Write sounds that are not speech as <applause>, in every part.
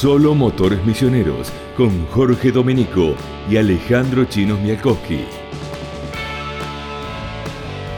Solo Motores Misioneros con Jorge Domenico y Alejandro Chinos Mialkowski.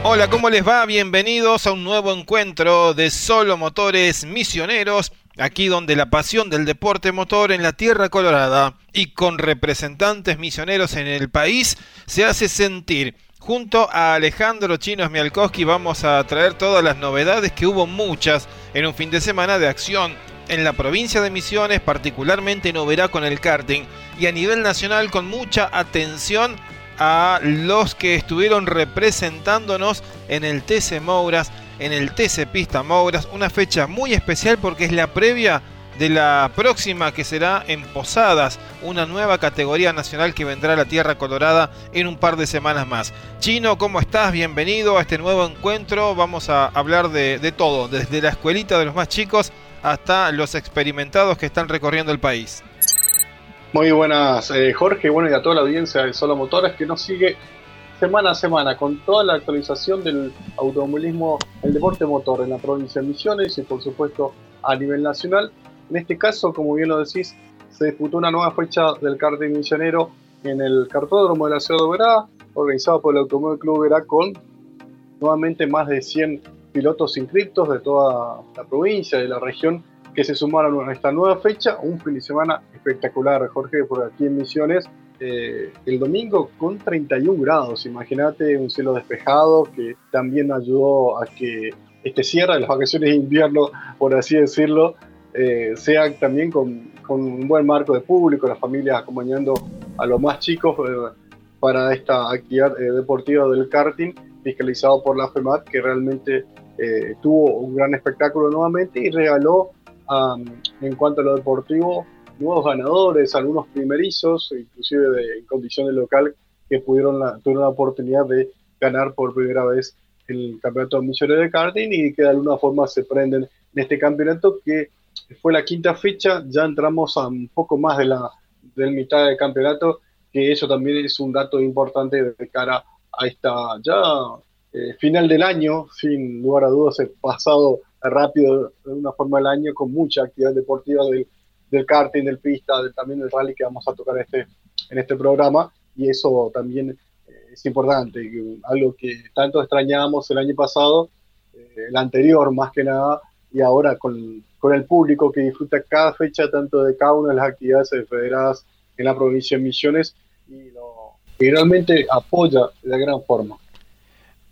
Hola, ¿cómo les va? Bienvenidos a un nuevo encuentro de Solo Motores Misioneros, aquí donde la pasión del deporte motor en la Tierra Colorada y con representantes misioneros en el país se hace sentir. Junto a Alejandro Chinos Mialkowski vamos a traer todas las novedades que hubo muchas en un fin de semana de acción en la provincia de Misiones, particularmente en Oberá con el karting y a nivel nacional con mucha atención a los que estuvieron representándonos en el TC Mouras, en el TC Pista Mouras, una fecha muy especial porque es la previa de la próxima que será en Posadas, una nueva categoría nacional que vendrá a la Tierra Colorada en un par de semanas más. Chino, ¿cómo estás? Bienvenido a este nuevo encuentro. Vamos a hablar de, de todo, desde la escuelita de los más chicos hasta los experimentados que están recorriendo el país. Muy buenas, eh, Jorge, bueno, y a toda la audiencia de Solo Motores que nos sigue semana a semana con toda la actualización del automovilismo, el deporte motor en la provincia de Misiones y por supuesto a nivel nacional. En este caso, como bien lo decís, se disputó una nueva fecha del karting misionero en el cartódromo de la ciudad de Verá, organizado por el Automóvil Club Verá con nuevamente más de 100 pilotos inscritos de toda la provincia, de la región, que se sumaron a esta nueva fecha. Un fin de semana espectacular, Jorge, por aquí en Misiones. Eh, el domingo con 31 grados, imagínate un cielo despejado que también ayudó a que este cierre de las vacaciones de invierno, por así decirlo, eh, sea también con, un buen marco de público, las familias acompañando a los más chicos eh, para esta actividad eh, deportiva del karting, fiscalizado por la FEMAT, que realmente tuvo un gran espectáculo nuevamente y regaló, en cuanto a lo deportivo, nuevos ganadores, algunos primerizos, inclusive de, en condiciones local, que pudieron tuvieron la oportunidad de ganar por primera vez el campeonato misionero de karting y que de alguna forma se prenden en este campeonato que fue la quinta fecha, ya entramos a un poco más de la del mitad del campeonato, que eso también es un dato importante de cara a esta ya eh, final del año, sin lugar a dudas, he pasado rápido de una forma el año con mucha actividad deportiva del, del karting, del pista, del, también del rally que vamos a tocar este, en este programa, y eso también eh, es importante, algo que tanto extrañábamos el año pasado, eh, el anterior más que nada, y ahora con con el público que disfruta cada fecha tanto de cada una de las actividades federadas en la provincia de Misiones y, lo, realmente apoya de gran forma.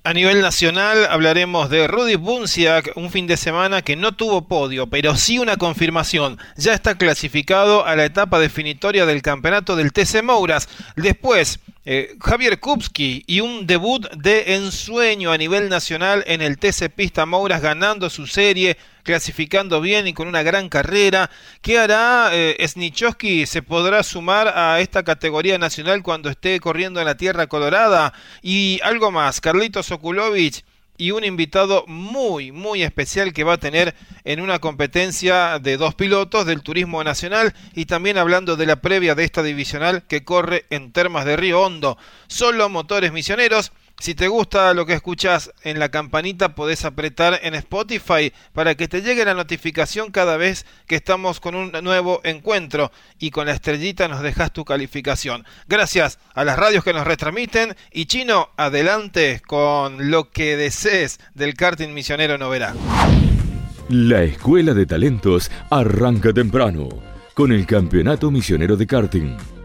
A nivel nacional hablaremos de Rudy Bunciak, un fin de semana que no tuvo podio, pero sí una confirmación. Ya está clasificado a la etapa definitoria del campeonato del TC Mouras. Después, eh, Javier Kupski y un debut de ensueño a nivel nacional en el TC Pista Mouras ganando su serie, clasificando bien y con una gran carrera. ¿Qué hará eh, ¿Se podrá sumar a esta categoría nacional cuando esté corriendo en la Tierra Colorada? Y algo más, Carlitos Okulovich y un invitado muy, muy especial que va a tener en una competencia de dos pilotos del Turismo Nacional y también hablando de la previa de esta divisional que corre en Termas de Río Hondo. Solo motores misioneros si te gusta lo que escuchas en la campanita, podés apretar en Spotify para que te llegue la notificación cada vez que estamos con un nuevo encuentro y con la estrellita nos dejas tu calificación. Gracias a las radios que nos retransmiten y Chino, adelante con lo que desees del karting misionero Novera. La Escuela de Talentos arranca temprano con el Campeonato Misionero de Karting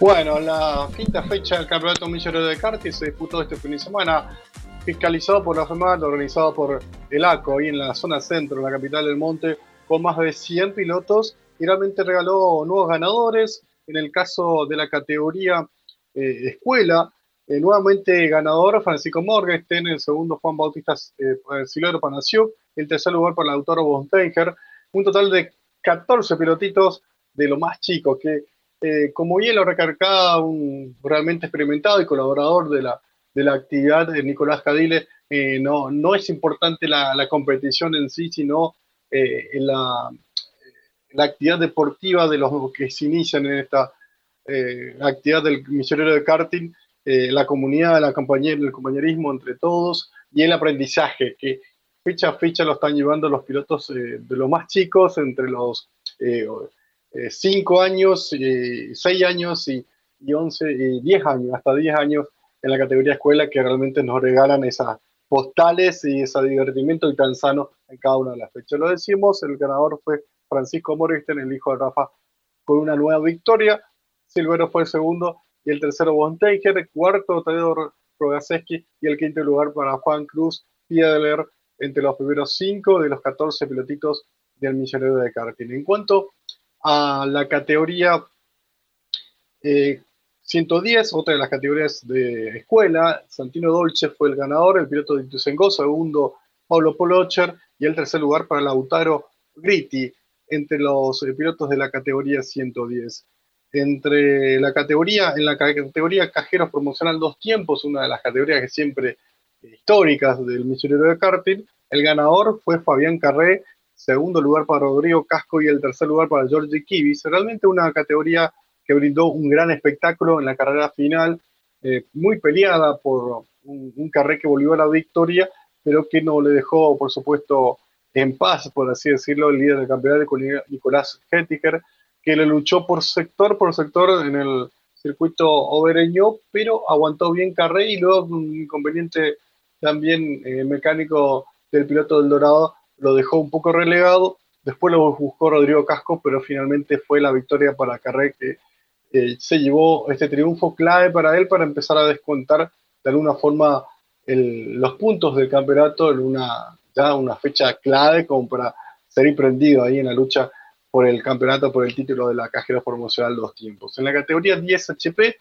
bueno, la quinta fecha del Campeonato Misionero de Karting se disputó este fin de semana, fiscalizado por la FEMAT, organizado por el ACO, ahí en la zona centro, en la capital del monte, con más de 100 pilotos, y realmente regaló nuevos ganadores. En el caso de la categoría eh, escuela, eh, nuevamente ganador Francisco Morgenstern, el segundo Juan Bautista eh, Silvero Panaciuk, el tercer lugar para el autor un total de 14 pilotitos de lo más chicos que eh, como bien lo recargaba un realmente experimentado y colaborador de la, de la actividad de Nicolás Cadile, eh, no, no es importante la, competición en sí, sino eh, la, la, actividad deportiva de los que se inician en esta actividad del misionero de karting, la comunidad, la compañía, el compañerismo entre todos y el aprendizaje que fecha a fecha lo están llevando los pilotos de los más chicos, entre los 5 años, 6 años y, y 11, y 10 años, hasta 10 años en la categoría escuela que realmente nos regalan esas postales y ese divertimiento y tan sano en cada una de las fechas. Lo decimos, el ganador fue Francisco Moristen, el hijo de Rafa, con una nueva victoria. Silvero fue el segundo y el tercero Bonteger, cuarto Tadeo Rogaseski y el quinto lugar para Juan Cruz Piedler entre los primeros cinco de los 14 pilotitos del misionero de karting. En cuanto a la categoría 110, eh, otra de las categorías de escuela, Santino Dolce fue el ganador, el piloto de Ituzaingó, segundo Pablo Polocher y el tercer lugar para Lautaro Gritti entre los eh, pilotos de la categoría 110. Entre la categoría, en la categoría cajeros promocional dos tiempos, una de las categorías que siempre históricas del misionero de karting, el ganador fue Fabián Carré, segundo lugar para Rodrigo Casco y el tercer lugar para George Kibis. Realmente una categoría que brindó un gran espectáculo en la carrera final, eh, muy peleada por un, un Carré que volvió a la victoria, pero que no le dejó, por supuesto, en paz, por así decirlo, el líder del campeonato, Nicolás Gettiger, que le luchó por sector por sector en el circuito overeño, pero aguantó bien Carré y luego un inconveniente también eh, mecánico del piloto del Dorado lo dejó un poco relegado. Después lo buscó Rodrigo Casco, pero finalmente fue la victoria para Carré que eh, se llevó este triunfo clave para él para empezar a descontar de alguna forma los puntos del campeonato en una ya una fecha clave como para ser prendido ahí en la lucha por el campeonato, por el título de la cajera promocional dos tiempos. En la categoría 10 HP,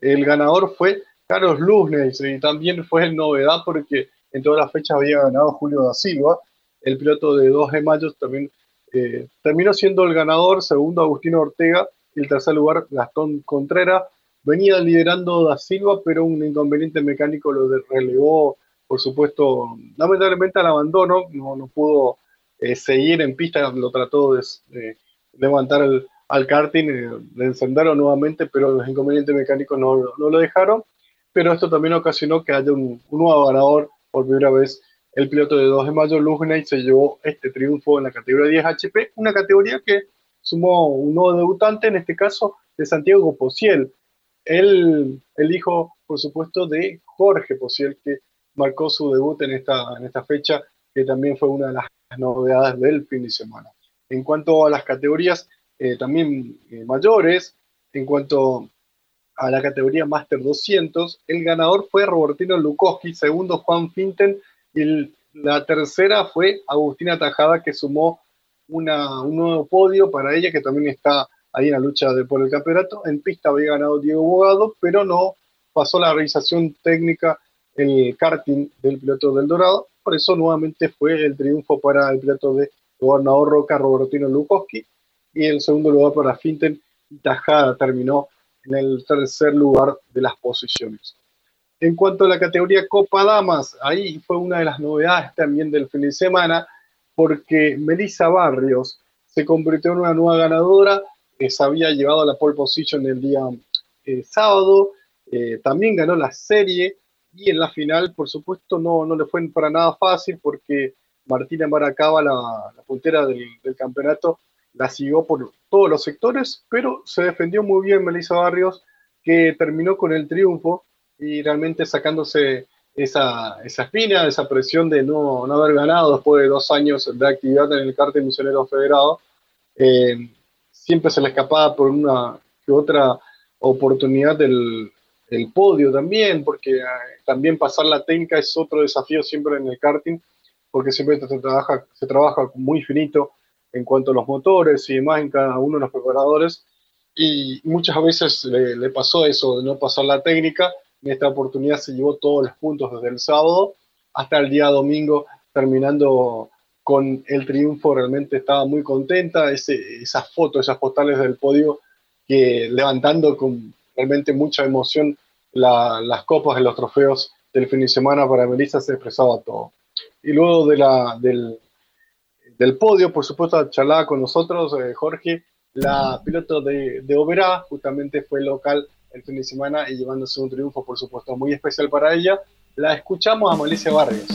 el ganador fue Carlos Luznes y también fue novedad porque en todas las fechas había ganado Julio da Silva, el piloto de 2 de mayo también eh, terminó siendo el ganador, segundo Agustino Ortega y el tercer lugar Gastón Contreras. Venía liderando da Silva, pero un inconveniente mecánico lo relegó por supuesto, lamentablemente al abandono, no, pudo eh, seguir en pista, lo trató de, levantar al karting, eh, de encenderlo nuevamente, pero los inconvenientes mecánicos no, lo dejaron. Pero esto también ocasionó que haya un, nuevo ganador por primera vez. El piloto de 2 de mayo, Lugney, se llevó este triunfo en la categoría 10 HP, una categoría que sumó un nuevo debutante, en este caso de Santiago Pociel. Él, el hijo, por supuesto, de Jorge Pociel, que marcó su debut en esta, en esta fecha, que también fue una de las novedades del fin de semana. En cuanto a las categorías eh, también eh, mayores, en cuanto a la categoría Master 200, el ganador fue Robertino Lukowski, segundo Juan Finten, y la tercera fue Agustina Tajada, que sumó un nuevo podio para ella, que también está ahí en la lucha por el campeonato. En pista había ganado Diego Bogado, pero no pasó la realización técnica el karting del piloto del Dorado. Por eso nuevamente fue el triunfo para el piloto de Gobernador Roca, Robertino Lukowski. Y el segundo lugar para Finten Tajada terminó en el tercer lugar de las posiciones. En cuanto a la categoría Copa Damas, ahí fue una de las novedades también del fin de semana, porque Melissa Barrios se convirtió en una nueva ganadora, que se había llevado a la pole position el día eh, sábado, eh, también ganó la serie, y en la final, por supuesto, no, no le fue para nada fácil porque Martina Maracaba, la, la puntera del, campeonato, la siguió por todos los sectores, pero se defendió muy bien Melissa Barrios, que terminó con el triunfo y realmente sacándose esa, esa espina, esa presión de no, no, haber ganado después de dos años de actividad en el cártel misionero federado. Eh, siempre se le escapaba por una que otra oportunidad del, el podio también, porque ah, también pasar la técnica es otro desafío siempre en el karting, porque siempre se trabaja, se trabaja muy finito en cuanto a los motores y demás en cada uno de los preparadores, y muchas veces le, pasó eso de no pasar la técnica, en esta oportunidad se llevó todos los puntos desde el sábado hasta el día domingo, terminando con el triunfo, realmente estaba muy contenta, ese, esas fotos, esas postales del podio, que levantando con realmente mucha emoción las copas y los trofeos del fin de semana para Melissa se expresaba todo. Y luego de la, del, del podio, por supuesto, charlaba con nosotros eh, Jorge, la piloto de, de Oberá, justamente fue local el fin de semana y llevándose un triunfo, por supuesto, muy especial para ella. La escuchamos a Melissa Barrios.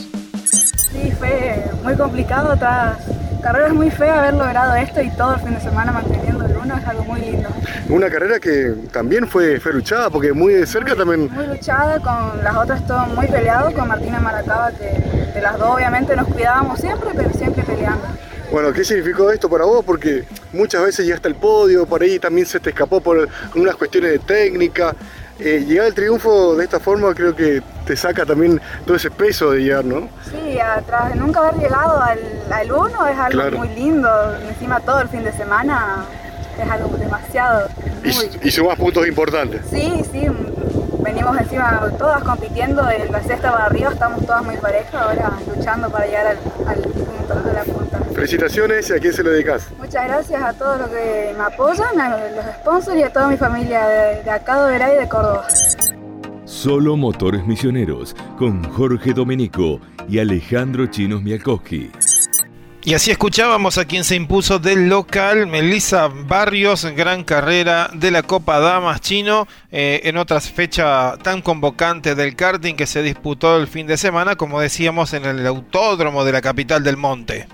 Sí, fue muy complicado, estaba carrera es muy fea haber logrado esto y todo el fin de semana manteniendo el uno es algo muy lindo. Una carrera que también fue, fue luchada, porque muy de cerca también... Muy luchada, con las otras todo muy peleado, con Martina Maracaba, que de las dos obviamente nos cuidábamos siempre, pero siempre peleando. Bueno, ¿qué significó esto para vos? Porque muchas veces llegaste al podio, por ahí también se te escapó por unas cuestiones de técnica. Eh, llegar al triunfo de esta forma creo que te saca también todo ese peso de llegar, ¿no? Sí, atrás, nunca haber llegado al, al uno es algo muy lindo. Encima todo el fin de semana es algo demasiado. Y, y sumás puntos importantes. Sí, sí, venimos encima todas compitiendo, en la sexta para arriba estamos todas muy parejas, ahora luchando para llegar al, al punto de la punta. Felicitaciones y a quién se lo dedicas. Muchas gracias a todos los que me apoyan, a los sponsors y a toda mi familia de, de acá de Verá y de Córdoba. Solo Motores Misioneros con Jorge Domenico y Alejandro Chinos Mialkowski. Y así escuchábamos a quien se impuso del local, Melissa Barrios, gran carrera de la Copa Damas Chino, eh, en otra fecha tan convocante del karting que se disputó el fin de semana, como decíamos, en el autódromo de la capital del monte.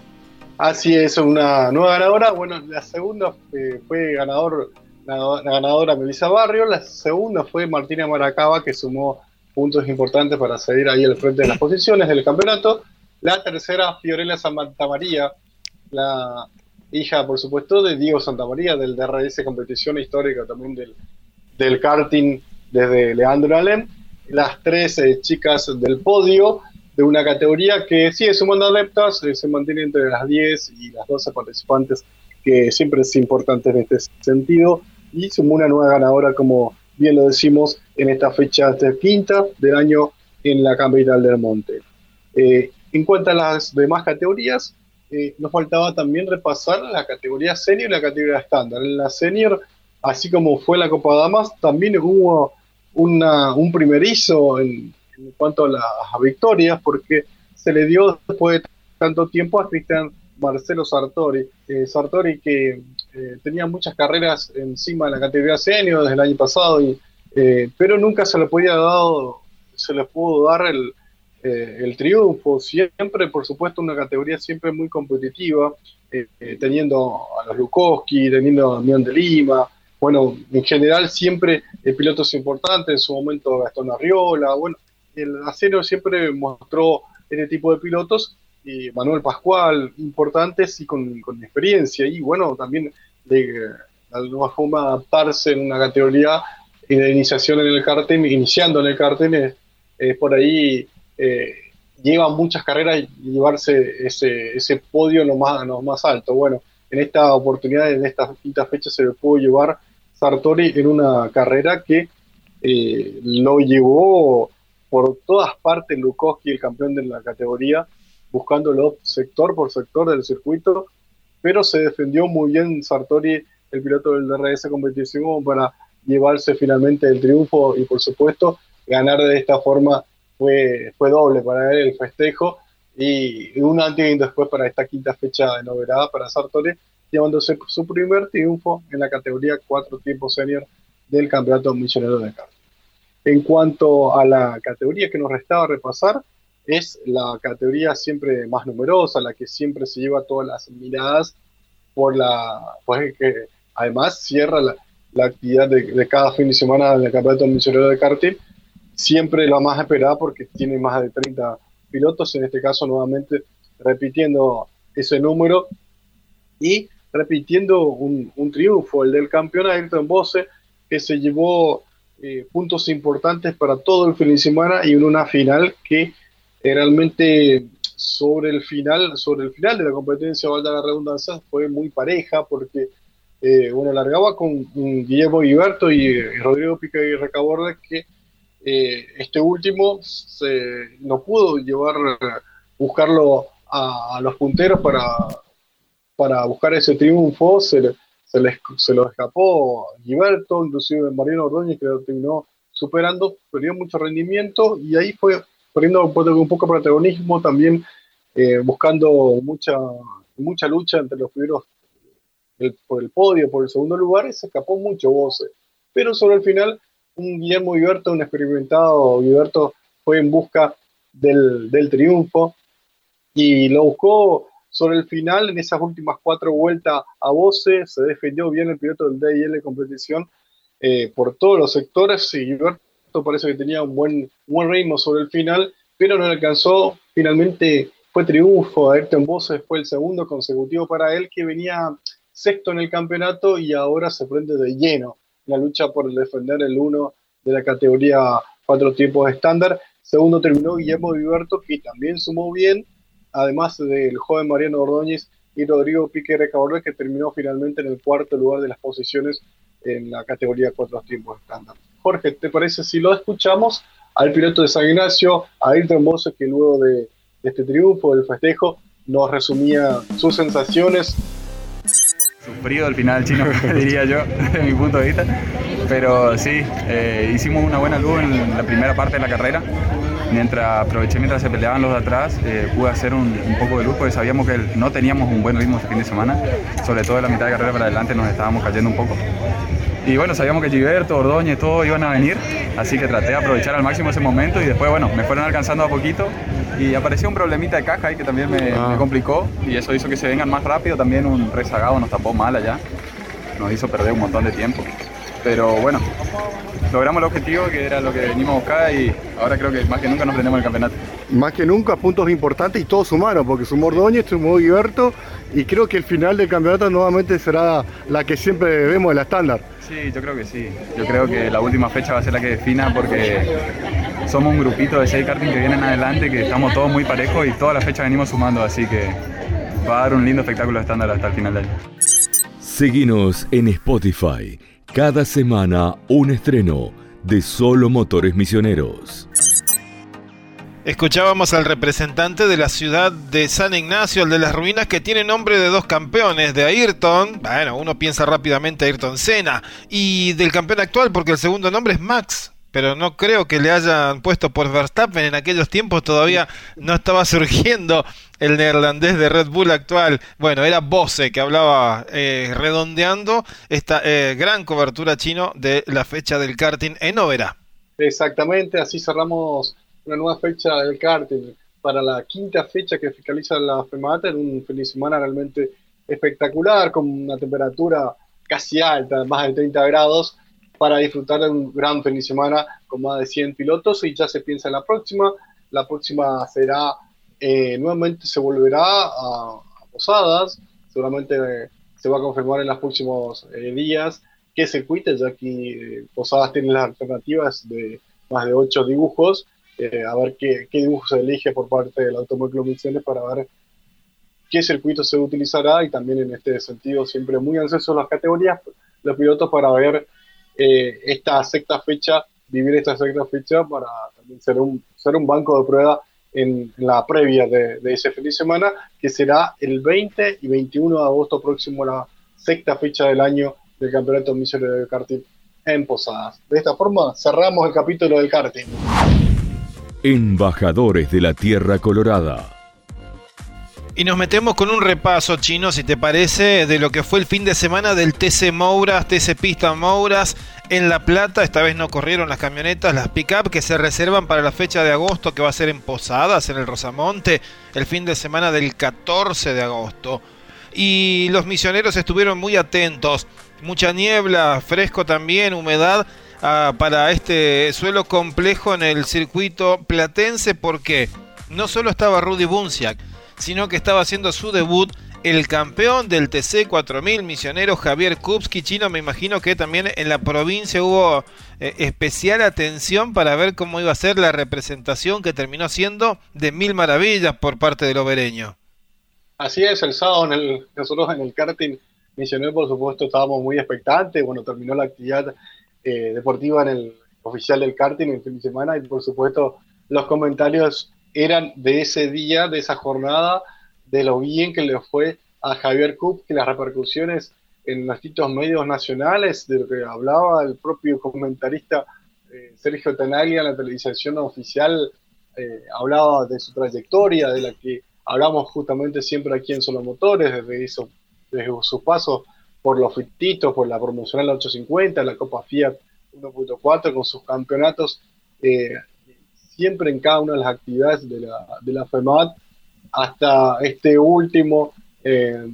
Así es, una nueva ganadora. Bueno, la segunda eh, fue ganador, la, ganadora Melissa Barrios, la segunda fue Martina Maracaba, que sumó puntos importantes para seguir ahí al frente de las posiciones del campeonato. La tercera, Fiorella Santamaría, la hija, por supuesto, de Diego Santamaría, del DRS Competición Histórica también del, del karting desde Leandro Alem. Las tres eh, chicas del podio de una categoría que sigue sumando adeptas, eh, se mantiene entre las 10 y las 12 participantes, que siempre es importante en este sentido, y sumó una nueva ganadora, como bien lo decimos, en esta fecha de quinta del año en la capital del monte. Eh, en cuanto a las demás categorías, eh, nos faltaba también repasar la categoría senior y la categoría estándar. En la senior, así como fue la Copa Damas, también hubo una, un primerizo en, en, cuanto a las victorias, porque se le dio después de tanto tiempo a Cristian Marcelo Sartori. Eh, Sartori que eh, tenía muchas carreras encima de la categoría senior desde el año pasado, eh, pero nunca se le podía dado, se le pudo dar el, eh, el triunfo, siempre, por supuesto, una categoría siempre muy competitiva, eh, eh, teniendo a los Lukowski, teniendo a Damián de Lima, bueno, en general siempre pilotos importantes, en su momento Gastón Arriola, bueno, el acero siempre mostró este tipo de pilotos, y Manuel Pascual, importantes y con, con experiencia, y bueno, también de, de alguna forma adaptarse en una categoría de iniciación en el karting, iniciando en el karting, es por ahí eh, lleva muchas carreras llevarse ese, podio lo más, lo más alto. Bueno, en esta oportunidad, en esta quinta fecha, se le pudo llevar Sartori en una carrera que eh, lo llevó por todas partes Lukowski, el campeón de la categoría, buscándolo sector por sector del circuito, pero se defendió muy bien Sartori, el piloto del DRS competitivo, para llevarse finalmente el triunfo y por supuesto ganar de esta forma fue, fue doble para él el festejo y un antes y después para esta quinta fecha de novedad para Sartori, llevándose su primer triunfo en la categoría cuatro tiempos senior del Campeonato Misionero de Karting. En cuanto a la categoría que nos restaba repasar, es la categoría siempre más numerosa, la que siempre se lleva todas las miradas por la, pues que además cierra la, actividad de, de, cada fin de semana en el Campeonato Misionero de Karting siempre la más esperada porque tiene más de 30 pilotos, en este caso nuevamente repitiendo ese número y repitiendo un, un triunfo, el del campeón Ayrton Bose, que se llevó eh, puntos importantes para todo el fin de semana y en una final que eh, realmente sobre el final, sobre el final de la competencia, valga la redundancia, fue muy pareja porque eh, bueno, largaba con, Guillermo Guiberto y, y Rodrigo Pica y Recaborde que eh, este último se, no pudo llevar, buscarlo a, los punteros para, para buscar ese triunfo, se, se, les, se lo escapó Gilberto, inclusive Mariano Ordóñez que lo terminó superando, perdió mucho rendimiento y ahí fue perdiendo un poco de protagonismo, también eh, buscando mucha, mucha lucha entre los primeros por el podio, por el segundo lugar, y se escapó mucho Bose. Pero sobre el final un Guillermo Viverto, un experimentado fue en busca del, triunfo y lo buscó sobre el final, en esas últimas cuatro vueltas a Voce, se defendió bien el piloto del DIL competición eh, por todos los sectores y Gilberto parece que tenía un buen, buen ritmo sobre el final, pero no alcanzó. Finalmente fue triunfo, Ayrton Voce fue el segundo consecutivo para él, que venía sexto en el campeonato y ahora se prende de lleno la lucha por defender el uno de la categoría cuatro tiempos estándar. Segundo terminó Guillermo Viverto, que también sumó bien, además del joven Mariano Ordóñez y Rodrigo Pique Recaborre, que terminó finalmente en el cuarto lugar de las posiciones en la categoría cuatro tiempos estándar. Jorge, ¿te parece si lo escuchamos al piloto de San Ignacio, a Ayrton Bosse, que luego de, este triunfo, del festejo, nos resumía sus sensaciones? Sufrido al final chino, <laughs> diría yo, <laughs> desde mi punto de vista. Pero sí, eh, hicimos una buena luz en la primera parte de la carrera. Mientras aproveché mientras se peleaban los de atrás, eh, pude hacer un, poco de luz porque sabíamos que no teníamos un buen ritmo este fin de semana. Sobre todo en la mitad de carrera para adelante nos estábamos cayendo un poco. Y bueno, sabíamos que Gilberto, Ordóñez, todos iban a venir, así que traté de aprovechar al máximo ese momento y después, bueno, me fueron alcanzando a poquito y apareció un problemita de caja ahí que también me, ah. me complicó y eso hizo que se vengan más rápido, también un rezagado nos tapó mal allá, nos hizo perder un montón de tiempo. Pero bueno, logramos el objetivo que era lo que venimos a buscar y ahora creo que más que nunca nos prendemos el campeonato. Más que nunca puntos importantes y todos sumaron, porque sumó Ordóñez, sumó Guiberto y creo que el final del campeonato nuevamente será la que siempre vemos, la estándar. Sí, yo creo que sí. Yo creo que la última fecha va a ser la que defina porque somos un grupito de seis karting que vienen adelante, que estamos todos muy parejos y todas las fechas venimos sumando, así que va a dar un lindo espectáculo estándar hasta el final del año. Seguinos en Spotify cada semana un estreno de Solo Motores Misioneros. Escuchábamos al representante de la ciudad de San Ignacio, el de las ruinas, que tiene nombre de dos campeones, de Ayrton, bueno, uno piensa rápidamente Ayrton Senna, y del campeón actual, porque el segundo nombre es Max, pero no creo que le hayan puesto por Verstappen en aquellos tiempos todavía no estaba surgiendo el neerlandés de Red Bull actual. Bueno, era Bose que hablaba eh, redondeando esta eh, gran cobertura chino de la fecha del karting en Oberá. Exactamente, así cerramos una nueva fecha del karting para la quinta fecha que fiscaliza la FEMATA en un fin de semana realmente espectacular con una temperatura casi alta, más de 30 grados para disfrutar de un gran fin de semana con más de 100 pilotos y ya se piensa en la próxima. La próxima será, eh, nuevamente se volverá a, Posadas, seguramente eh, se va a confirmar en los próximos eh, días qué circuito, ya que Posadas tiene las alternativas de más de 8 dibujos, a ver qué, qué dibujo se elige por parte del Automóvil Misiones para ver qué circuito se utilizará y también en este sentido siempre muy ansiosos las categorías, los pilotos para ver eh, esta sexta fecha, vivir esta sexta fecha para también ser un, ser un banco de prueba en, la previa de, ese fin de semana, que será el 20 y 21 de agosto próximo, la sexta fecha del año del Campeonato Misionero de Karting en Posadas. De esta forma cerramos el capítulo del karting. Embajadores de la Tierra Colorada. Y nos metemos con un repaso chino, si te parece, de lo que fue el fin de semana del TC Mouras, TC Pista Mouras en La Plata. Esta vez no corrieron las camionetas, las pick-up que se reservan para la fecha de agosto que va a ser en Posadas, en el Rosamonte, el fin de semana del 14 de agosto. Y los misioneros estuvieron muy atentos. Mucha niebla, fresco también, humedad ah, para este suelo complejo en el circuito platense porque no solo estaba Rudy Bunciak, sino que estaba haciendo su debut el campeón del TC 4000 misionero Javier Kupski chino me imagino que también en la provincia hubo eh, especial atención para ver cómo iba a ser la representación que terminó siendo de mil maravillas por parte del obereño así es el sábado en el, nosotros en el karting misionero por supuesto estábamos muy expectantes. Bueno terminó la actividad eh, deportiva en el oficial del karting el fin de semana y por supuesto los comentarios eran de ese día, de esa jornada, de lo bien que le fue a Javier Cup, que las repercusiones en los distintos medios nacionales, de lo que hablaba el propio comentarista eh, Sergio Tenaglia en la televisión oficial, eh, hablaba de su trayectoria, de la que hablamos justamente siempre aquí en Solo Motores, desde, eso, desde su paso por los fititos, por la promocional 850, la Copa Fiat 1.4, con sus campeonatos eh, siempre en cada una de las actividades de la, de la FEMAT hasta este último eh,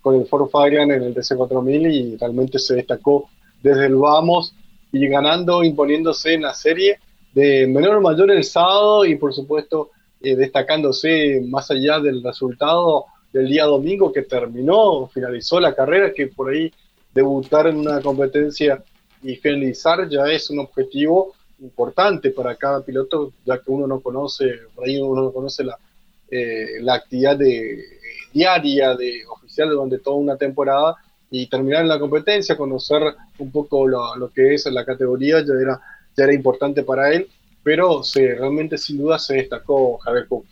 con el Ford Fabian en el TC4000 y realmente se destacó desde el vamos y ganando, imponiéndose en la serie de menor a mayor el sábado y por supuesto eh, destacándose más allá del resultado del día domingo que terminó, finalizó la carrera, que por ahí debutar en una competencia y finalizar ya es un objetivo importante para cada piloto, ya que uno no conoce, por ahí uno no conoce la, eh, la actividad de, diaria de oficial durante toda una temporada y terminar en la competencia, conocer un poco lo, lo que es la categoría, ya era, ya era importante para él, pero se, realmente sin duda se destacó Javier Cook.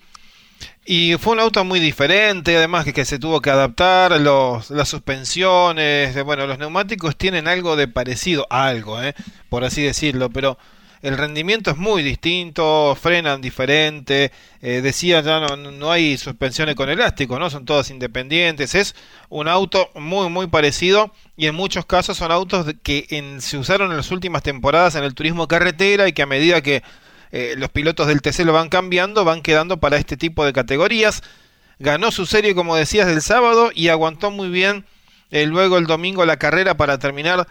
Y fue un auto muy diferente, además que, que se tuvo que adaptar, los, las suspensiones, bueno, los neumáticos tienen algo de parecido, algo, eh, por así decirlo, pero el rendimiento es muy distinto, frenan diferente, eh, decía ya no, no hay suspensiones con elástico, ¿no? Son todas independientes, es un auto muy muy parecido y en muchos casos son autos que en, se usaron en las últimas temporadas en el turismo carretera y que a medida que eh, los pilotos del TC lo van cambiando, van quedando para este tipo de categorías. Ganó su serie, como decías, del sábado y aguantó muy bien eh, luego el domingo la carrera para terminar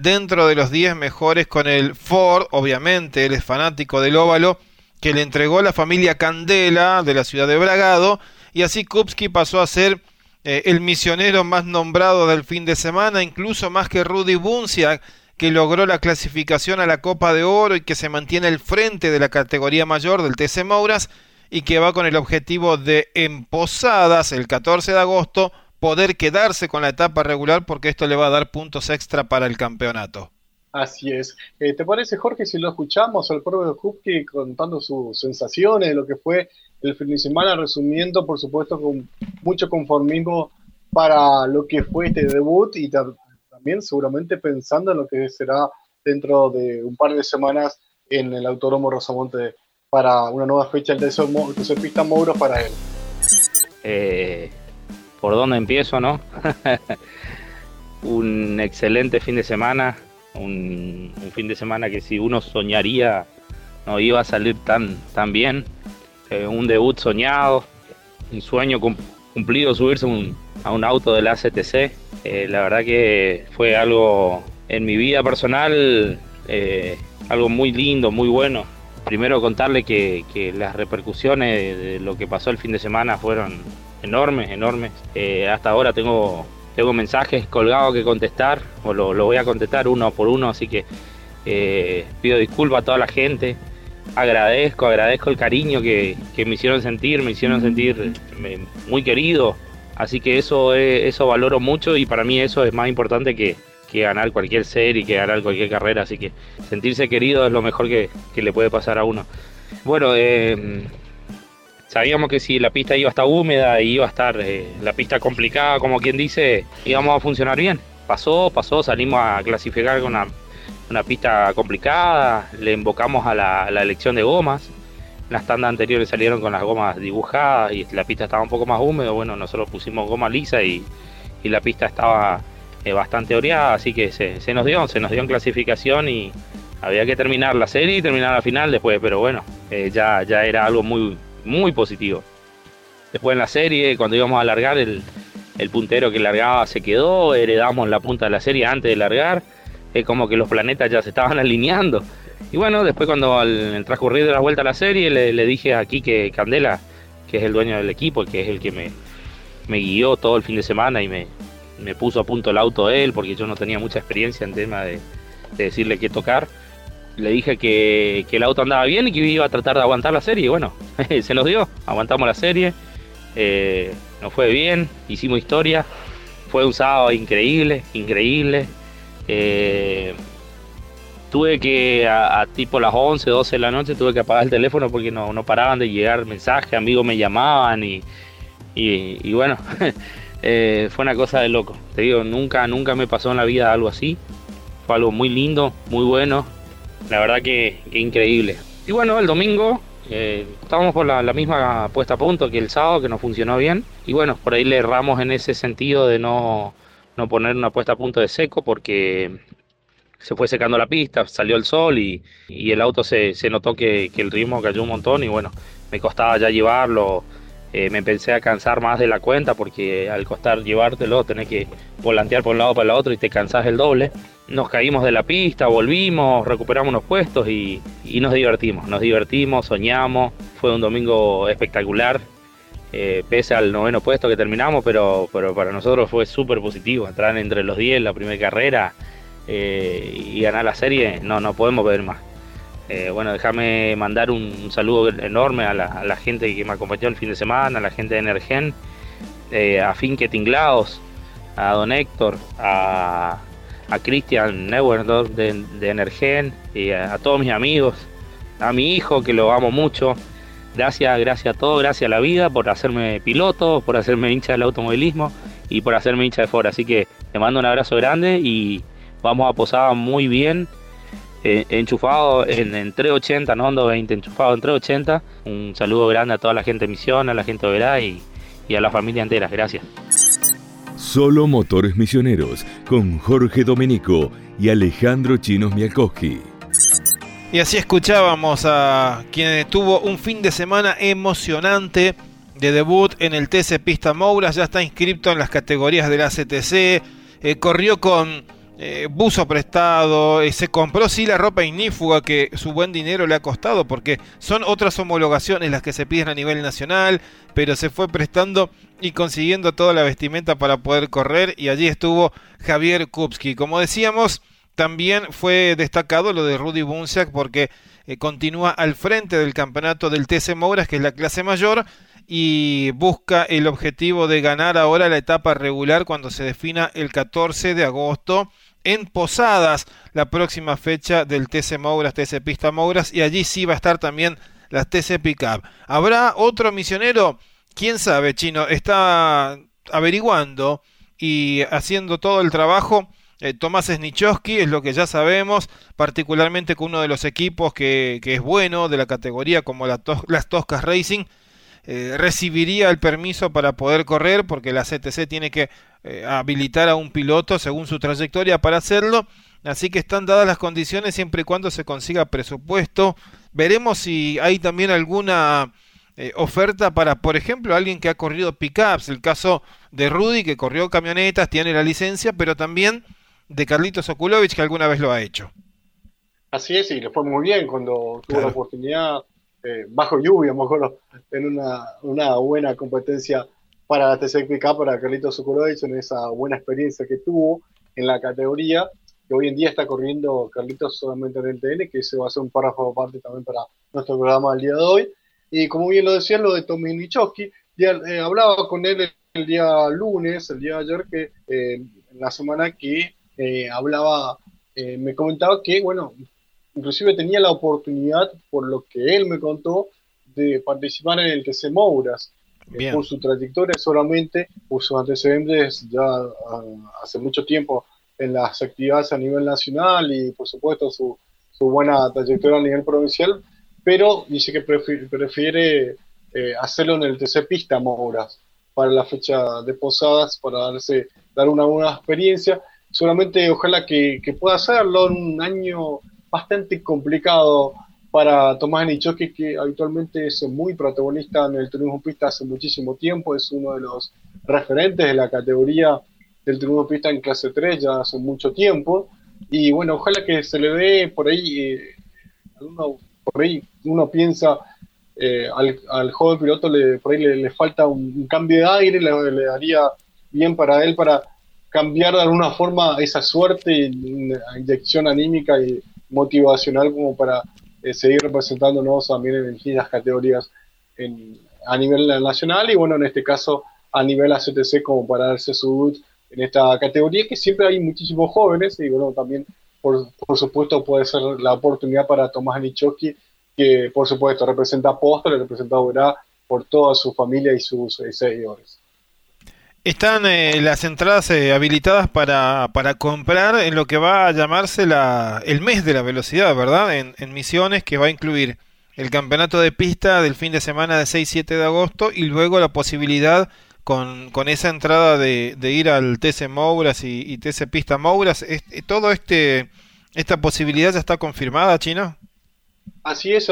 dentro de los 10 mejores con el Ford, obviamente, él es fanático del óvalo, que le entregó la familia Candela de la ciudad de Bragado, y así Kupski pasó a ser eh, el misionero más nombrado del fin de semana, incluso más que Rudy Buncia, que logró la clasificación a la Copa de Oro y que se mantiene al frente de la categoría mayor del TC Mouras y que va con el objetivo de en Posadas el 14 de agosto poder quedarse con la etapa regular porque esto le va a dar puntos extra para el campeonato. Así es. Eh, ¿Te parece, Jorge, si lo escuchamos al propio Hupke contando sus sensaciones de lo que fue el fin de semana, resumiendo, por supuesto, con mucho conformismo para lo que fue este debut y también seguramente pensando en lo que será dentro de un par de semanas en el Autódromo Rosamonte para una nueva fecha de de Pista Mouro para él. Eh, ¿Por dónde empiezo, no? <laughs> un excelente fin de semana, un, fin de semana que si uno soñaría no iba a salir tan, tan bien. Eh, un debut soñado, un sueño cumplido subirse a un auto del ACTC eh, la verdad que fue algo en mi vida personal, eh, algo muy lindo, muy bueno. Primero contarle que, las repercusiones de lo que pasó el fin de semana fueron enormes, enormes. Eh, hasta ahora tengo, tengo mensajes colgados que contestar, o lo, voy a contestar uno por uno, así que pido disculpas a toda la gente. Agradezco, agradezco el cariño que, que me hicieron sentir, me hicieron sentir muy querido, Así que eso, eso valoro mucho y para mí eso es más importante que, ganar cualquier serie, que ganar cualquier carrera. Así que sentirse querido es lo mejor que, le puede pasar a uno. Bueno, eh, sabíamos que si la pista iba a estar húmeda y iba a estar eh, la pista complicada, como quien dice, íbamos a funcionar bien. Pasó, pasó, salimos a clasificar con una, pista complicada, le invocamos a la elección de gomas las tandas anteriores salieron con las gomas dibujadas y la pista estaba un poco más húmeda. Bueno, nosotros pusimos goma lisa y, la pista estaba eh, bastante oreada, así que se, nos dio, se nos dio en clasificación y había que terminar la serie y terminar la final después, pero bueno, eh, ya, ya era algo muy, muy positivo. Después en la serie, cuando íbamos a largar, el, puntero que largaba se quedó, heredamos la punta de la serie antes de largar, es como que los planetas ya se estaban <laughs> alineando. Y bueno, después cuando al transcurrir de la vuelta a la serie le, dije a que Candela, que es el dueño del equipo, que es el que me, guió todo el fin de semana y me, puso a punto el auto él, porque yo no tenía mucha experiencia en tema de, decirle qué tocar. Le dije que, el auto andaba bien y que iba a tratar de aguantar la serie. Bueno, <laughs> se nos dio, aguantamos la serie, eh, nos fue bien, hicimos historia. Fue un sábado increíble, increíble. Eh, tuve que a, tipo las 11, 12 de la noche tuve que apagar el teléfono porque no, no paraban de llegar mensajes, amigos me llamaban y, y, bueno, <laughs> eh, fue una cosa de loco. Te digo, nunca, nunca me pasó en la vida algo así. Fue algo muy lindo, muy bueno. La verdad que, increíble. Y bueno, el domingo eh, estábamos por la, misma puesta a punto que el sábado, que no funcionó bien. Y bueno, por ahí le erramos en ese sentido de no, no poner una puesta a punto de seco porque se fue secando la pista, salió el sol y, el auto se, notó que, el ritmo cayó un montón y bueno, me costaba ya llevarlo eh, me empecé a cansar más de la cuenta porque al costar llevártelo tenés que volantear por un lado para el otro y te cansás el doble. Nos caímos de la pista, volvimos, recuperamos unos puestos y, nos divertimos. Nos divertimos, soñamos. Fue un domingo espectacular, eh, pese al noveno puesto que terminamos, pero, para nosotros fue súper positivo. Entrar entre los 10 la primera carrera eh, y ganar la serie, no, no podemos ver más. Eh, bueno, déjame mandar un, saludo enorme a la, gente que me acompañó el fin de semana, a la gente de Energen, eh, a Finke Tinglaos, a Don Héctor, a, a Christian Neuer de, de Energen, y a, todos mis amigos, a mi hijo que lo amo mucho. Gracias, gracias a todos, gracias a la vida por hacerme piloto, por hacerme hincha del automovilismo y por hacerme hincha de Ford. Así que te mando un abrazo grande y vamos a posar muy bien eh, enchufado en, en 380, no Hondo 20, enchufado en 380. Un saludo grande a toda la gente de Misión, a la gente de Verá y, y a la familia entera. Gracias. Solo Motores Misioneros con Jorge Domenico y Alejandro Chinos Mialkowski. Y así escuchábamos a quien tuvo un fin de semana emocionante de debut en el TC Pista Mouras, ya está inscrito en las categorías de la CTC, eh, corrió con eh, buzo prestado, eh, se compró sí la ropa ignífuga que su buen dinero le ha costado, porque son otras homologaciones las que se piden a nivel nacional, pero se fue prestando y consiguiendo toda la vestimenta para poder correr y allí estuvo Javier Kupski. Como decíamos, también fue destacado lo de Rudy Bunsiak porque eh, continúa al frente del campeonato del TC Mouras, que es la clase mayor, y busca el objetivo de ganar ahora la etapa regular cuando se defina el 14 de agosto en Posadas la próxima fecha del TC Mouras, TC Pista Mouras, y allí sí va a estar también la TC Pickup. ¿Habrá otro misionero? ¿Quién sabe, Chino? Está averiguando y haciendo todo el trabajo. Eh, Tomás Snichowski es lo que ya sabemos, particularmente con uno de los equipos que, que es bueno de la categoría como las Toscas Racing, eh, recibiría el permiso para poder correr, porque la CTC tiene que eh, habilitar a un piloto según su trayectoria para hacerlo. Así que están dadas las condiciones siempre y cuando se consiga presupuesto. Veremos si hay también alguna eh, oferta para, por ejemplo, alguien que ha corrido pickups. El caso de Rudy, que corrió camionetas, tiene la licencia, pero también de Carlitos Okulovich, que alguna vez lo ha hecho. Así es, y le fue muy bien cuando tuvo la oportunidad eh, bajo lluvia, mejor en una, una buena competencia para la TCPK, para Carlitos Sukurovich, en esa buena experiencia que tuvo en la categoría, que hoy en día está corriendo Carlitos solamente en el TN, que ese va a ser un párrafo aparte también para nuestro programa del día de hoy. Y como bien lo decía, lo de Tommy Nichowski, ya, eh, hablaba con él el día lunes, el día de ayer, que eh, en la semana que hablaba, me comentaba que, bueno, inclusive tenía la oportunidad, por lo que él me contó, de participar en el TC Mouras. Eh, por su trayectoria solamente, por sus antecedentes ya ah, hace mucho tiempo en las actividades a nivel nacional y por supuesto su, su buena trayectoria a nivel provincial, pero dice que prefiere, eh, hacerlo en el TC Pista Mouras para la fecha de posadas, para darse, dar una buena experiencia. Solamente ojalá que, que pueda hacerlo en un año bastante complicado para Tomás Nichoski, que habitualmente es muy protagonista en el turismo pista hace muchísimo tiempo, es uno de los referentes de la categoría del turismo pista en clase 3 ya hace mucho tiempo. Y bueno, ojalá que se le dé por ahí, eh, uno, por ahí uno piensa, eh, al, joven piloto le, por ahí le, falta un, cambio de aire, le, daría bien para él para cambiar de alguna forma esa suerte, inyección anímica y motivacional como para eh, seguir representándonos también en distintas categorías a nivel nacional y bueno, en este caso a nivel ACTC como para darse su en esta categoría que siempre hay muchísimos jóvenes y bueno, también por, por supuesto puede ser la oportunidad para Tomás Anichoski que por supuesto representa a representa a por toda su familia y sus eh, seguidores. Están eh, las entradas eh, habilitadas para, para, comprar en lo que va a llamarse la, el mes de la velocidad, ¿verdad? En, Misiones, que va a incluir el campeonato de pista del fin de semana de 6-7 de agosto y luego la posibilidad con, con esa entrada de, de, ir al TC Mouras y, y TC Pista Mouras. Este, ¿Todo este esta posibilidad ya está confirmada, Chino? Así es,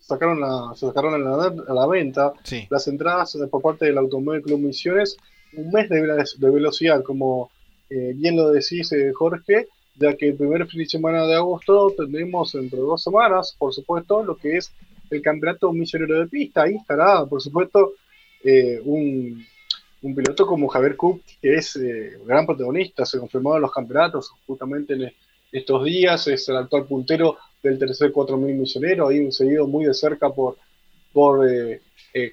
sacaron la, se sacaron a la, venta las entradas por parte del Automóvil Club Misiones, un mes de, velocidad, como eh, bien lo decís eh, Jorge, ya que el primer fin de semana de agosto tendremos entre dos semanas, por supuesto, lo que es el campeonato misionero de pista. Ahí estará, por supuesto, eh, un, piloto como Javier Cook, que es gran protagonista, se confirmó en los campeonatos justamente en estos días, es el actual puntero del tercer 4000 misionero, ahí seguido muy de cerca por, por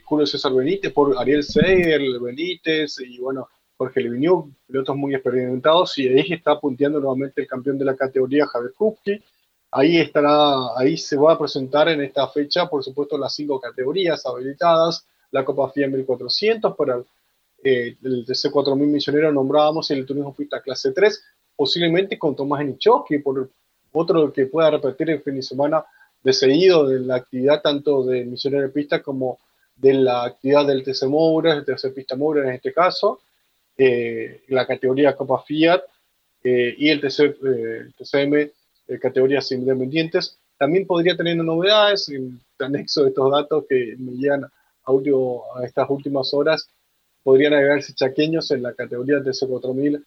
Julio César Benítez, por Ariel Seger, Benítez y bueno, Jorge Leviniuk, pilotos muy experimentados, y ahí está punteando nuevamente el campeón de la categoría, Javier Kupki. Ahí estará, ahí se va a presentar en esta fecha, por supuesto, las cinco categorías habilitadas, la Copa FIA 1400 para eh, el TC4000 misionero nombrábamos el turismo pista clase 3, posiblemente con Tomás que por otro que pueda repetir el fin de semana de seguido de la actividad tanto de misionero pista como de la actividad del TC Moura, el TC Pista Moura en este caso, eh, la categoría Copa Fiat eh, y el, TCM, eh, categorías independientes. También podría tener novedades en anexo de estos datos que me llegan audio a estas últimas horas. Podrían agregarse chaqueños en la categoría TC4000,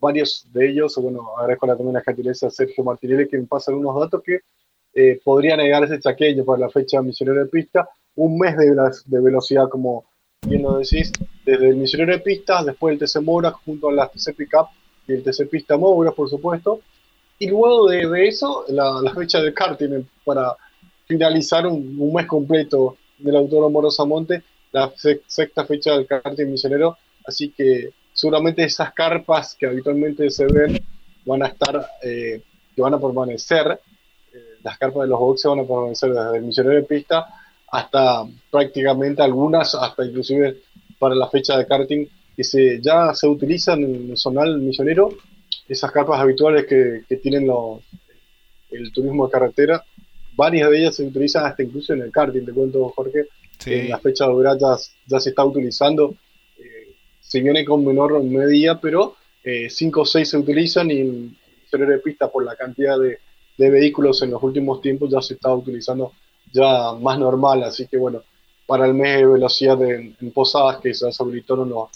varios de ellos, bueno, agradezco también la gentileza a Sergio Martinelli que me pasan unos datos que podrían agregarse chaqueños para la fecha misionero de pista, un mes de, de velocidad como bien lo decís, desde el Misionero de Pistas, después el TC Moura junto a las TC Pickup y el TC Pista Moura, por supuesto. Y luego de, eso, la, fecha del karting para finalizar un, mes completo del Autódromo Rosamonte, la sexta fecha del karting misionero. Así que seguramente esas carpas que habitualmente se ven van a estar, eh, que van a permanecer, eh, las carpas de los boxes van a permanecer desde el misionero de pista hasta prácticamente algunas, hasta inclusive para la fecha de karting, que se, ya se utilizan en el zonal misionero, esas carpas habituales que, que tienen los, el turismo de carretera, varias de ellas se utilizan hasta incluso en el karting, te cuento Jorge, en la fecha de ya, ya se está utilizando, eh, se viene con menor medida, pero 5 eh, o 6 se utilizan y en el de pista por la cantidad de, de vehículos en los últimos tiempos ya se está utilizando ya más normal, así que bueno, para el mes de velocidad en, Posadas que se habilitaron los,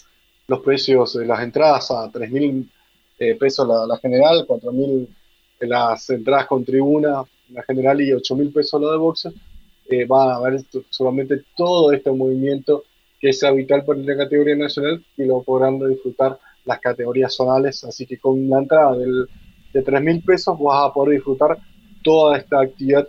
los precios de las entradas a 3.000 mil eh, pesos la, la general, 4.000 las entradas con tribuna la general y 8.000 pesos la de boxes, eh, va a haber solamente todo este movimiento que es vital para la categoría nacional y lo podrán disfrutar las categorías zonales, así que con la entrada del, de 3.000 pesos vas a poder disfrutar toda esta actividad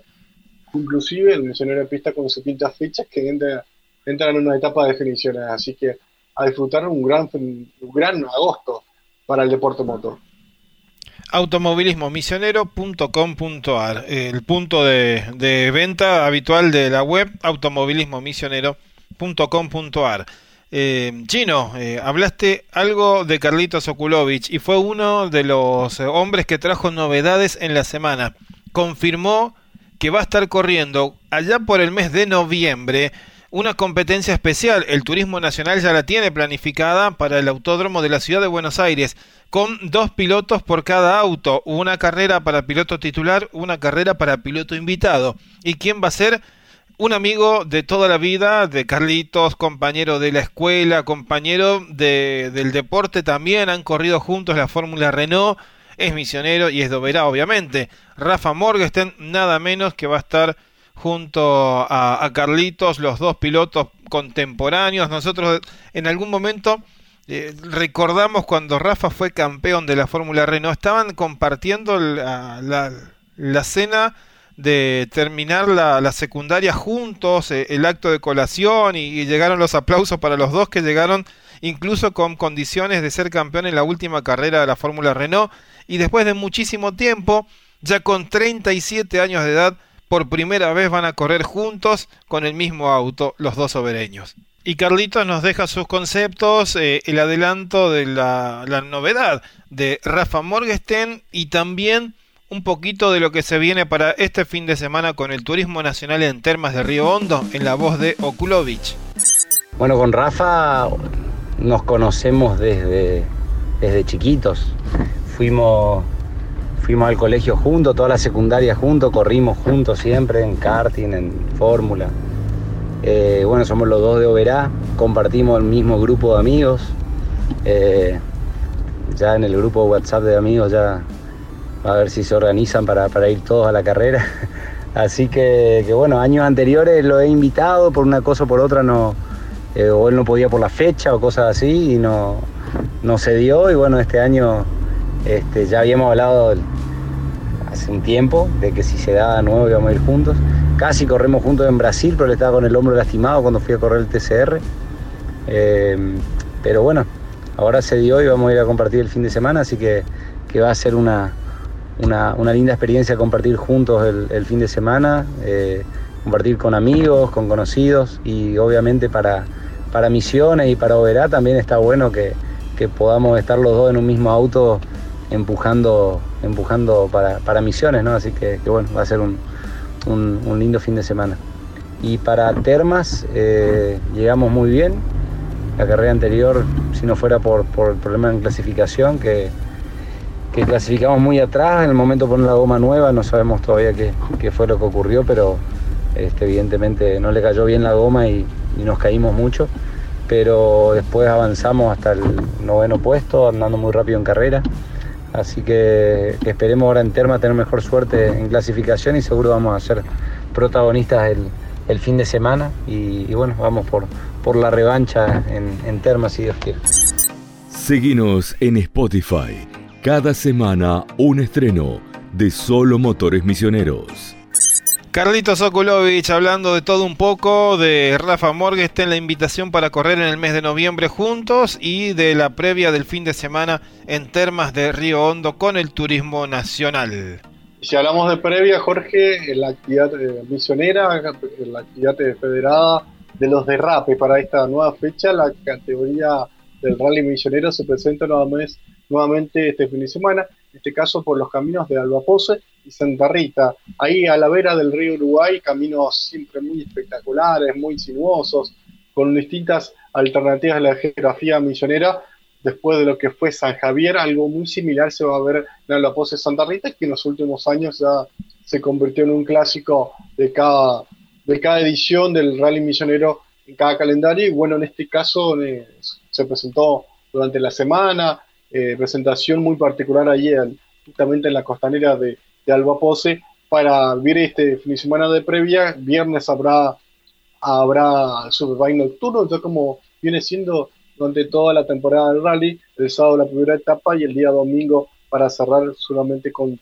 inclusive el misionero de pista con sus quintas fechas que entra, entran en una etapa de definiciones, así que a disfrutar un gran, un gran agosto para el deporte motor. Automovilismomisionero.com.ar, el punto de, de, venta habitual de la web automovilismomisionero.com.ar. Eh, Chino, eh, hablaste algo de Carlitos Okulovich y fue uno de los hombres que trajo novedades en la semana. Confirmó que va a estar corriendo allá por el mes de noviembre una competencia especial. El Turismo Nacional ya la tiene planificada para el Autódromo de la Ciudad de Buenos Aires, con dos pilotos por cada auto, una carrera para piloto titular, una carrera para piloto invitado. ¿Y quién va a ser? Un amigo de toda la vida, de Carlitos, compañero de la escuela, compañero de, del deporte también, han corrido juntos la Fórmula Renault es misionero y es Doberá, obviamente. Rafa Morgenstern, nada menos que va a estar junto a, Carlitos, los dos pilotos contemporáneos. Nosotros en algún momento eh, recordamos cuando Rafa fue campeón de la Fórmula Renault, estaban compartiendo la, la, cena de terminar la, secundaria juntos, eh, el acto de colación y, llegaron los aplausos para los dos que llegaron incluso con condiciones de ser campeón en la última carrera de la Fórmula Renault y después de muchísimo tiempo, ya con 37 años de edad, por primera vez van a correr juntos con el mismo auto los dos sobereños. Y Carlitos nos deja sus conceptos, eh, el adelanto de la, novedad de Rafa Morgenstern y también un poquito de lo que se viene para este fin de semana con el Turismo Nacional en Termas de Río Hondo en la voz de Okulovich. Bueno, con Rafa nos conocemos desde, desde chiquitos fuimos, fuimos al colegio juntos, toda la secundaria juntos, corrimos juntos siempre en karting, en fórmula. Eh, bueno, somos los dos de Oberá, compartimos el mismo grupo de amigos. Eh, ya en el grupo WhatsApp de amigos ya a ver si se organizan para, ir todos a la carrera. <laughs> Así que, bueno, años anteriores lo he invitado, por una cosa o por otra no, eh, o él no podía por la fecha o cosas así y no, no se dio. Y bueno, este año este, ya habíamos hablado hace un tiempo de que si se da de nuevo íbamos a ir juntos. Casi corremos juntos en Brasil, pero él estaba con el hombro lastimado cuando fui a correr el TCR. Eh, pero bueno, ahora se dio y vamos a ir a compartir el fin de semana, así que, va a ser una, una, linda experiencia compartir juntos el, fin de semana, eh, compartir con amigos, con conocidos y obviamente para, para Misiones y para Oberá también está bueno que, podamos estar los dos en un mismo auto empujando, empujando para, Misiones, ¿no? Así que, bueno, va a ser un, lindo fin de semana. Y para Termas eh, llegamos muy bien, la carrera anterior, si no fuera por, el problema en clasificación, que, clasificamos muy atrás, en el momento de poner la goma nueva, no sabemos todavía qué, fue lo que ocurrió, pero este, evidentemente no le cayó bien la goma y, nos caímos mucho, pero después avanzamos hasta el noveno puesto, andando muy rápido en carrera. Así que, esperemos ahora en Terma tener mejor suerte en clasificación y seguro vamos a ser protagonistas el, fin de semana y bueno, vamos por, por la revancha en, en Termas, si Dios quiere. Seguinos en Spotify. Cada semana un estreno de Solo Motores Misioneros. Carlitos Sokulovich hablando de todo un poco, de Rafa Morgenstern, la invitación para correr en el mes de noviembre juntos y de la previa del fin de semana en Termas de Río Hondo con el turismo nacional. Si hablamos de previa, Jorge, la actividad eh, misionera, la actividad federada de los derrapes para esta nueva fecha. La categoría del rally misionero se presenta nuevamente, nuevamente este fin de semana, en este caso por los caminos de Albapose y Santa Rita. Ahí a la vera del río Uruguay, caminos siempre muy espectaculares, muy sinuosos, con distintas alternativas de la geografía misionera. Después de lo que fue San Javier, algo muy similar se va a ver en Albapose Santa Rita, que en los últimos años ya se convirtió en un clásico de cada de cada edición del Rally Misionero en cada calendario. Y bueno, en este caso eh, se presentó durante la semana, eh, presentación muy particular ayer, justamente en la costanera de, de Albapose, para ver este fin de semana de previa. Viernes habrá, habrá Superbike nocturno, entonces como viene siendo durante toda la temporada del rally, el sábado la primera etapa y el día domingo para cerrar solamente con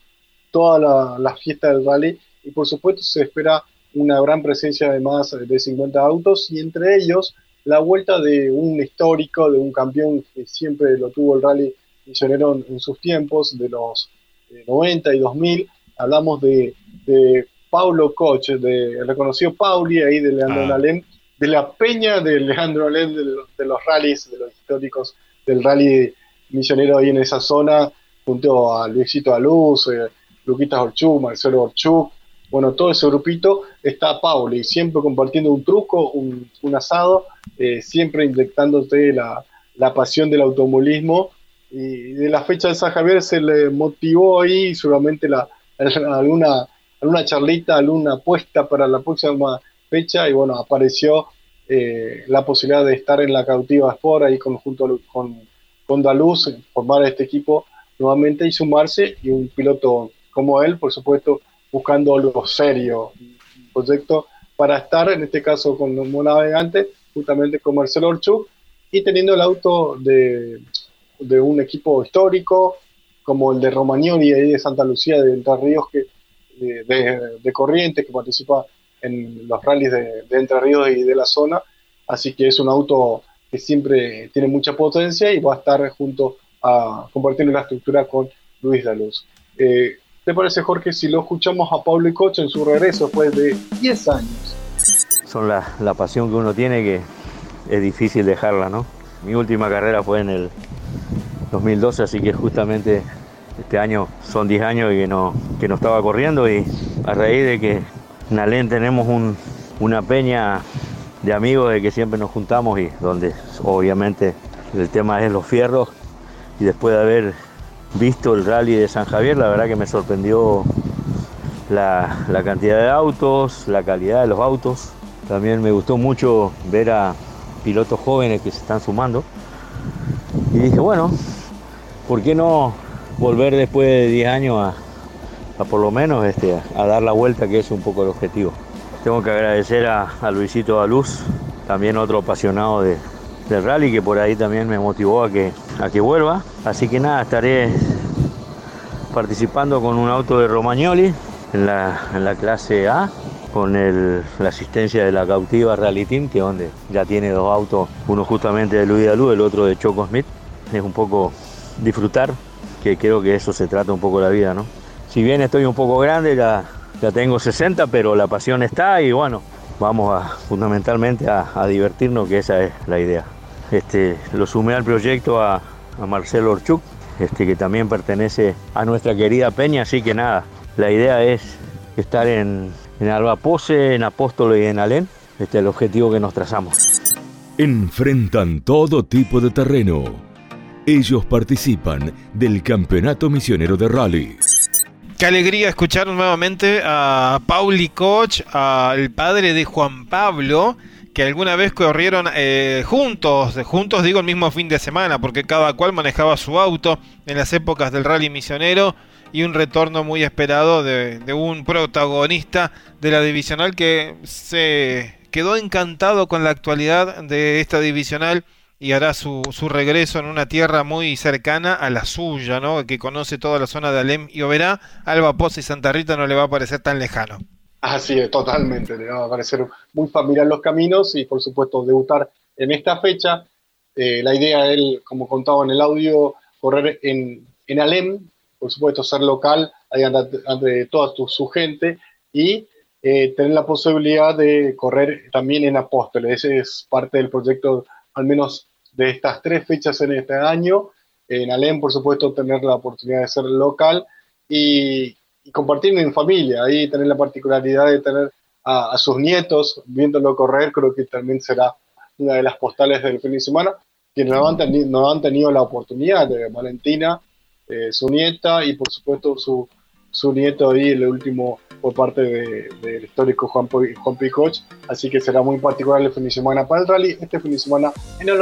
toda la, la fiesta del rally. Y por supuesto se espera una gran presencia de más de 50 autos y entre ellos la vuelta de un histórico, de un campeón que siempre lo tuvo el rally misionero en sus tiempos, de los 90 eh, y 2000. Hablamos de, de Paulo Koch, de reconocido Pauli ahí de Leandro ah. de la peña de Leandro Alem, de, los rallies, de los históricos del rally misionero ahí en esa zona, junto a Luisito Aluz, eh, Luquitas Orchuk, Marcelo Orchuk, bueno, todo ese grupito está Pauli, siempre compartiendo un truco, un, asado, eh, siempre inyectándote la, la, pasión del automovilismo. Y de la fecha de San Javier se le motivó ahí seguramente la, <laughs> alguna, alguna charlita, alguna apuesta para la próxima fecha. Y bueno, apareció eh, la posibilidad de estar en la cautiva Sport ahí junto con, con Daluz, formar este equipo nuevamente y sumarse. Y un piloto como él, por supuesto, buscando algo serio, un proyecto para estar, en este caso con un navegante, justamente con Marcelo Orchuk, y teniendo el auto de, de un equipo histórico, como el de Romagnoli y de Santa Lucía de Entre Ríos, que, de, de, Corrientes, que participa en los rallies de, de, Entre Ríos y de la zona. Así que es un auto que siempre tiene mucha potencia y va a estar junto a compartiendo la estructura con Luis Daluz. Eh, ¿Te parece, Jorge, si lo escuchamos a Pablo y Coche en su regreso después de 10 años? Son la, la, pasión que uno tiene que es difícil dejarla, ¿no? Mi última carrera fue en el 2012, así que justamente este año son 10 años que no, que no estaba corriendo y a raíz de que en Alén tenemos un, una peña de amigos de que siempre nos juntamos y donde obviamente el tema es los fierros y después de haber visto el rally de San Javier, la verdad que me sorprendió la, cantidad de autos, la calidad de los autos. También me gustó mucho ver a pilotos jóvenes que se están sumando. Y dije, bueno, ¿por qué no volver después de 10 años a, a por lo menos este, a dar la vuelta, que es un poco el objetivo? Tengo que agradecer a, a Luisito Daluz, también otro apasionado de, del rally que por ahí también me motivó a que, a que vuelva. Así que nada, estaré participando con un auto de Romagnoli en la, en la clase A con el, la asistencia de la cautiva Rally Team, que donde ya tiene dos autos, uno justamente de Luis Dalú, el otro de Choco Smith. Es un poco disfrutar, que creo que eso se trata un poco la vida, ¿no? Si bien estoy un poco grande, ya, ya tengo 60, pero la pasión está y bueno, vamos a fundamentalmente a, divertirnos, que esa es la idea. Este, lo sumé al proyecto a, Marcelo Orchuk, este, que también pertenece a nuestra querida Peña, así que nada, la idea es estar en, en Alba Pose, en Apóstolo y en Alén, este es el objetivo que nos trazamos. Enfrentan todo tipo de terreno. Ellos participan del Campeonato Misionero de Rally. Qué alegría escuchar nuevamente a Pauli Koch, al padre de Juan Pablo, que alguna vez corrieron eh, juntos, juntos digo el mismo fin de semana, porque cada cual manejaba su auto en las épocas del rally misionero y un retorno muy esperado de, de un protagonista de la divisional que se quedó encantado con la actualidad de esta divisional y hará su, su, regreso en una tierra muy cercana a la suya, ¿no? que conoce toda la zona de Alem y Oberá, Alba Poza y Santa Rita no le va a parecer tan lejano. Así es, totalmente, le va a parecer muy familiar los caminos y por supuesto debutar en esta fecha. Eh, la idea es, él, como contaba en el audio, correr en, en Alem, por supuesto ser local, ahí ante, ante toda tu, su gente y eh, tener la posibilidad de correr también en Apóstoles. Ese es parte del proyecto, al menos de estas tres fechas en este año. En Alem, por supuesto, tener la oportunidad de ser local y, y compartir en familia. Ahí tener la particularidad de tener a, sus nietos viéndolo correr, creo que también será una de las postales del fin de semana, teni nos han tenido la oportunidad de Valentina, eh, su nieta y por supuesto su, su nieto ahí, el último por parte del de, de histórico Juan, Juan Picoch, así que será muy particular el fin de semana para el rally, este fin de semana en el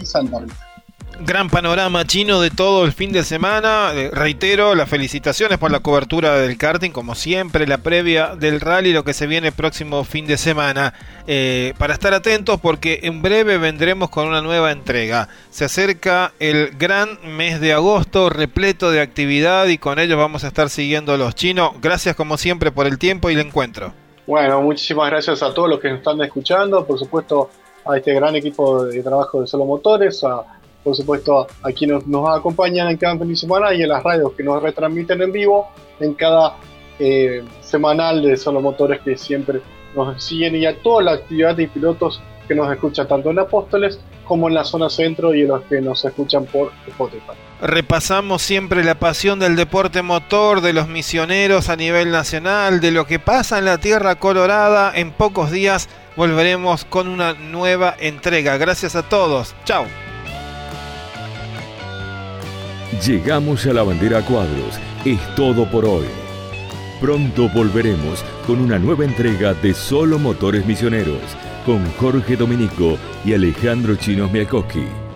y Santa Rita. Gran panorama chino de todo el fin de semana. Eh, reitero las felicitaciones por la cobertura del karting, como siempre, la previa del rally, lo que se viene el próximo fin de semana. Eh, para estar atentos, porque en breve vendremos con una nueva entrega. Se acerca el gran mes de agosto, repleto de actividad, y con ello vamos a estar siguiendo los chinos. Gracias, como siempre, por el tiempo y el encuentro. Bueno, muchísimas gracias a todos los que nos están escuchando, por supuesto, a este gran equipo de trabajo de Solo Motores, a por supuesto a quienes nos acompañan en cada fin de semana y en las radios que nos retransmiten en vivo en cada eh, semanal de Solo Motores que siempre nos siguen y a toda la actividad de pilotos que nos escuchan tanto en Apóstoles como en la zona centro y en los que nos escuchan por Spotify. Repasamos siempre la pasión del deporte motor, de los misioneros a nivel nacional, de lo que pasa en la Tierra Colorada. En pocos días volveremos con una nueva entrega. Gracias a todos. Chao. Llegamos a la bandera cuadros. Es todo por hoy. Pronto volveremos con una nueva entrega de Solo Motores Misioneros con Jorge Dominico y Alejandro Chinos Miakoski.